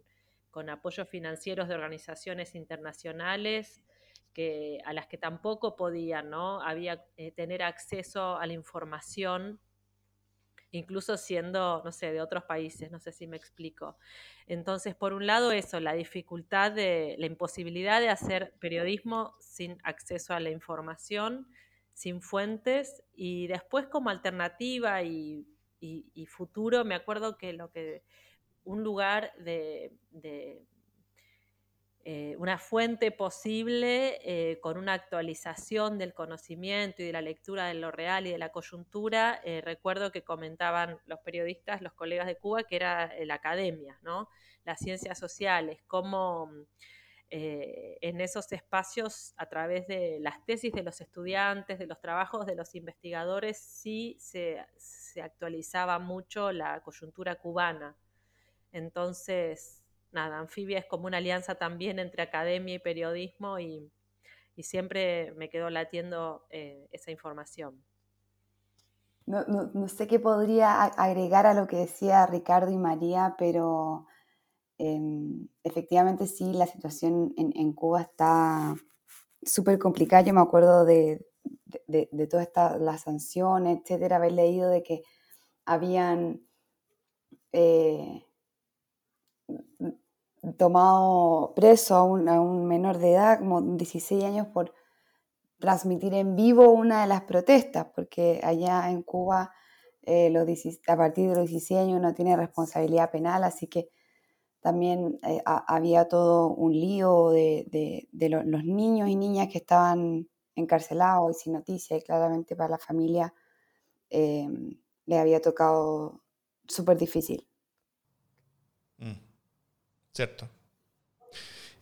con apoyos financieros de organizaciones internacionales que, a las que tampoco podían, ¿no? Había eh, tener acceso a la información, incluso siendo, no sé, de otros países, no sé si me explico. Entonces, por un lado, eso, la dificultad de, la imposibilidad de hacer periodismo sin acceso a la información, sin fuentes, y después como alternativa y, futuro, me acuerdo que lo que un lugar de eh, una fuente posible eh, con una actualización del conocimiento y de la lectura de lo real y de la coyuntura. Eh, recuerdo que comentaban los periodistas, los colegas de Cuba, que era la academia, ¿no? las ciencias sociales, cómo en esos espacios, a través de las tesis de los estudiantes, de los trabajos de los investigadores, sí se, se actualizaba mucho la coyuntura cubana. Entonces, nada, Anfibia es como una alianza también entre academia y periodismo y, siempre me quedó latiendo eh, esa información. no, sé qué podría agregar a lo que decía Ricardo y María, pero efectivamente sí, la situación en, Cuba está súper complicada. Yo me acuerdo de, de, todas estas las sanciones, etcétera, haber leído de que habían eh, tomado preso a un, a un, menor de edad, como 16 años, por transmitir en vivo una de las protestas, porque allá en Cuba eh, a partir de los 16 años no tiene responsabilidad penal, así que también eh, había todo un lío de, los niños y niñas que estaban encarcelados y sin noticia, y claramente para la familia em, le había tocado súper difícil. Mm, cierto.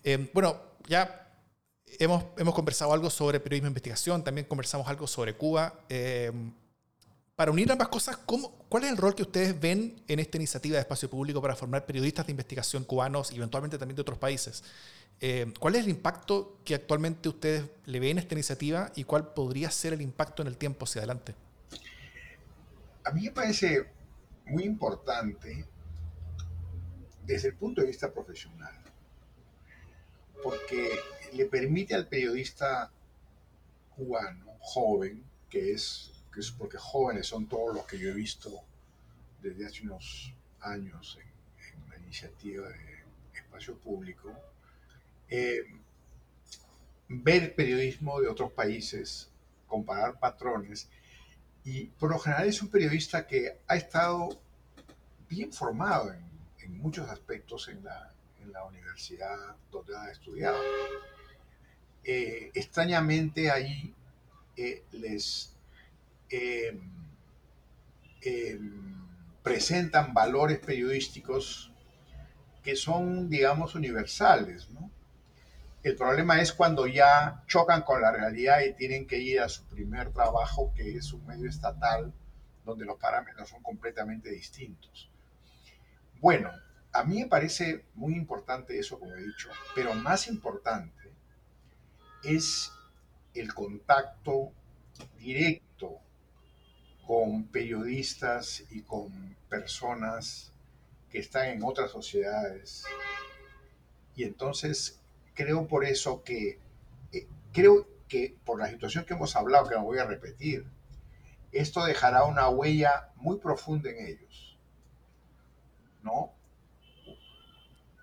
Em, bueno, ya hemos, hemos conversado algo sobre periodismo de investigación, también conversamos algo sobre Cuba. Para unir ambas cosas, ¿cómo, ¿cuál es el rol que ustedes ven en esta iniciativa de espacio público para formar periodistas de investigación cubanos y eventualmente también de otros países? Eh, ¿Cuál es el impacto que actualmente ustedes le ven a esta iniciativa y cuál podría ser el impacto en el tiempo hacia adelante? A mí me parece muy importante desde el punto de vista profesional, porque le permite al periodista cubano, joven, que es, que es porque jóvenes son todos los que yo he visto desde hace unos años en, la iniciativa de espacio público, eh, ver periodismo de otros países, comparar patrones, y por lo general es un periodista que ha estado bien formado en, en muchos aspectos en la, en la universidad donde ha estudiado. Eh, extrañamente ahí eh, les em, em, presentan valores periodísticos que son, digamos, universales. El problema es cuando ya chocan con la realidad y tienen que ir a su primer trabajo, que es un medio estatal, donde los parámetros son completamente distintos. Bueno, a mí me parece muy importante eso, como he dicho, pero más importante es el contacto directo con periodistas y con personas que están en otras sociedades. Y entonces creo por eso que, eh, creo que por la situación que hemos hablado, que no voy a repetir, esto dejará una huella muy profunda en ellos. ¿No?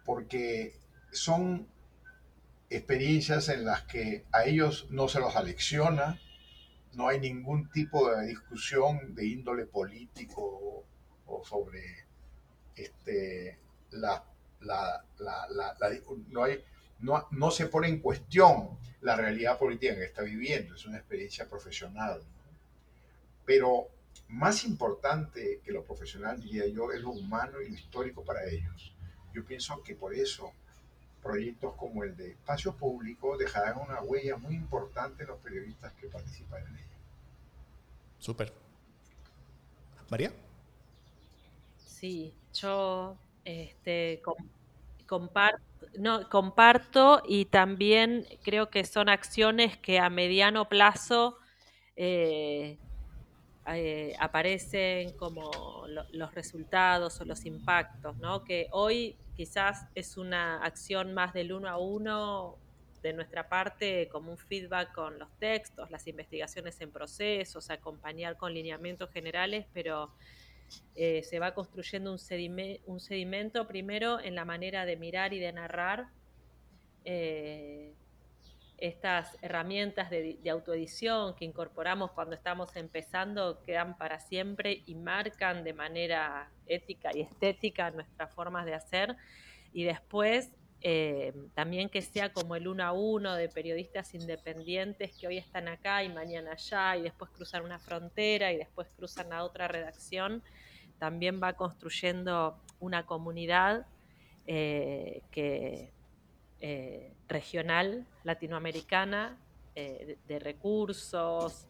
Porque son experiencias en las que a ellos no se los alecciona, no hay ningún tipo de discusión de índole político o, sobre este, la, no, hay, no, no, se pone en cuestión la realidad política que está viviendo, es una experiencia profesional. Pero más importante que lo profesional, diría yo, es lo humano y lo histórico para ellos. Yo pienso que por eso proyectos como el de espacio público dejarán una huella muy importante en los periodistas que participan en ella. Súper. María. Sí, yo este, comparto, no, comparto y también creo que son acciones que a mediano plazo eh, eh, aparecen como los resultados o los impactos, ¿no? Que hoy quizás es una acción más del uno a uno de nuestra parte como un feedback con los textos, las investigaciones en procesos, acompañar con lineamientos generales, pero eh, se va construyendo un, sedimento primero en la manera de mirar y de narrar. Eh, estas herramientas de, autoedición que incorporamos cuando estamos empezando quedan para siempre y marcan de manera ética y estética nuestras formas de hacer. Y después eh, también que sea como el uno a uno de periodistas independientes que hoy están acá y mañana allá y después cruzan una frontera y después cruzan a otra redacción, también va construyendo una comunidad eh, que eh, regional latinoamericana eh, de, recursos,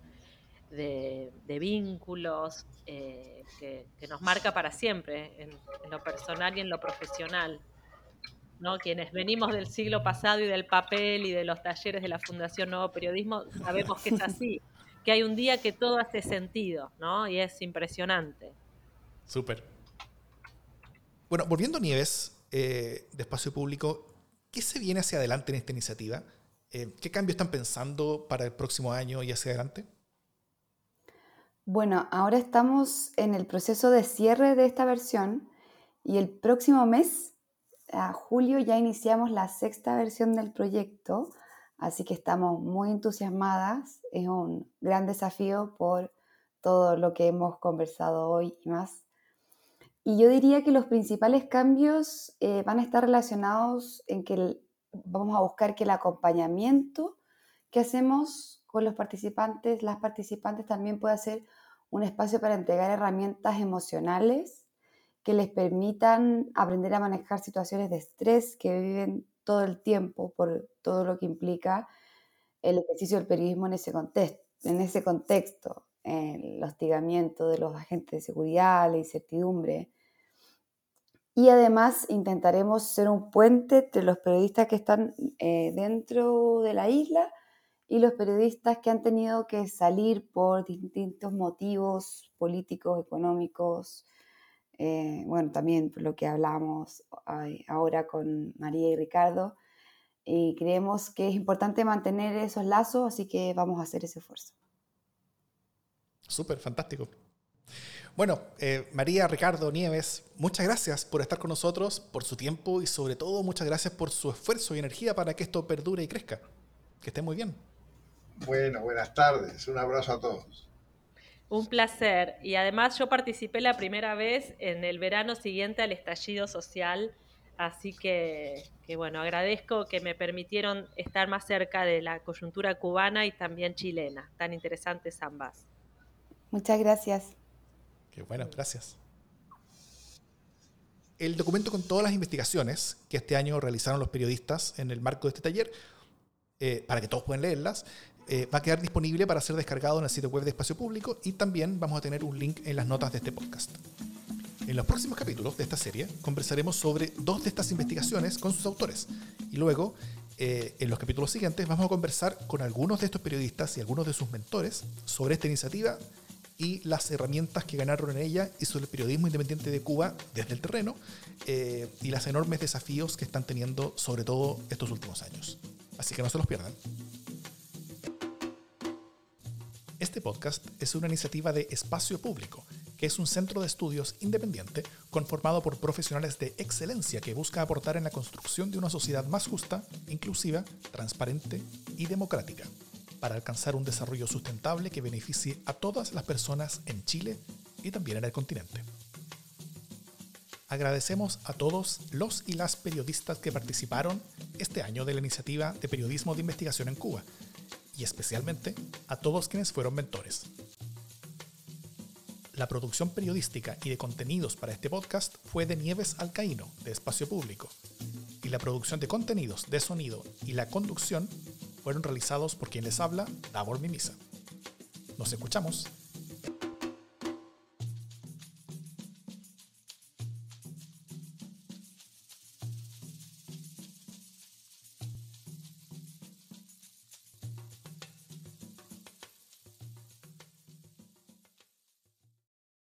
de, vínculos, eh, que, nos marca para siempre en, lo personal y en lo profesional. ¿no? Quienes venimos del siglo pasado y del papel y de los talleres de la Fundación Nuevo Periodismo sabemos que es así. que hay un día que todo hace sentido, ¿no? Y es impresionante. Súper. Bueno, volviendo a Nieves, eh, de Espacio Público, ¿qué se viene hacia adelante en esta iniciativa? Eh, ¿Qué cambios están pensando para el próximo año y hacia adelante? Bueno, ahora estamos en el proceso de cierre de esta versión y el próximo mes, a julio, ya iniciamos la sexta versión del proyecto, así que estamos muy entusiasmadas. Es un gran desafío por todo lo que hemos conversado hoy y más. Y yo diría que los principales cambios eh, van a estar relacionados en que vamos a buscar que el acompañamiento que hacemos con los participantes, las participantes también pueda ser un espacio para entregar herramientas emocionales que les permitan aprender a manejar situaciones de estrés que viven todo el tiempo por todo lo que implica el ejercicio del periodismo en. En ese contexto el hostigamiento de los agentes de seguridad, la incertidumbre. Y además intentaremos ser un puente entre los periodistas que están eh, dentro de la isla y los periodistas que han tenido que salir por distintos motivos políticos, económicos, eh, bueno, también por lo que hablamos ahora con María y Ricardo. Y creemos que es importante mantener esos lazos, así que vamos a hacer ese esfuerzo. Súper, fantástico. Bueno, eh, María, Ricardo, Nieves, muchas gracias por estar con nosotros, por su tiempo y sobre todo muchas gracias por su esfuerzo y energía para que esto perdure y crezca. Que estén muy bien. Bueno, buenas tardes. Un abrazo a todos. Un placer. Y además yo participé la primera vez en el verano siguiente al estallido social, así que, que bueno, agradezco que me permitieron estar más cerca de la coyuntura cubana y también chilena, tan interesantes ambas. Muchas gracias. Qué bueno, gracias. El documento con todas las investigaciones que este año realizaron los periodistas en el marco de este taller, eh, para que todos puedan leerlas, eh, va a quedar disponible para ser descargado en el sitio web de Espacio Público y también vamos a tener un link en las notas de este podcast. En los próximos capítulos de esta serie conversaremos sobre dos de estas investigaciones con sus autores y luego eh, en los capítulos siguientes vamos a conversar con algunos de estos periodistas y algunos de sus mentores sobre esta iniciativa y las herramientas que ganaron en ella y sobre el periodismo independiente de Cuba desde el terreno eh, y los enormes desafíos que están teniendo sobre todo estos últimos años. Así que no se los pierdan. Este podcast es una iniciativa de Espacio Público, que es un centro de estudios independiente conformado por profesionales de excelencia que busca aportar en la construcción de una sociedad más justa, inclusiva, transparente y democrática para alcanzar un desarrollo sustentable que beneficie a todas las personas en Chile y también en el continente. Agradecemos a todos los y las periodistas que participaron este año de la iniciativa de periodismo de investigación en Cuba y especialmente a todos quienes fueron mentores. La producción periodística y de contenidos para este podcast fue de Nieves Alcaíno, de Espacio Público, y la producción de contenidos de sonido y la conducción fueron realizados por quien les habla, Davor Mimisa. Nos escuchamos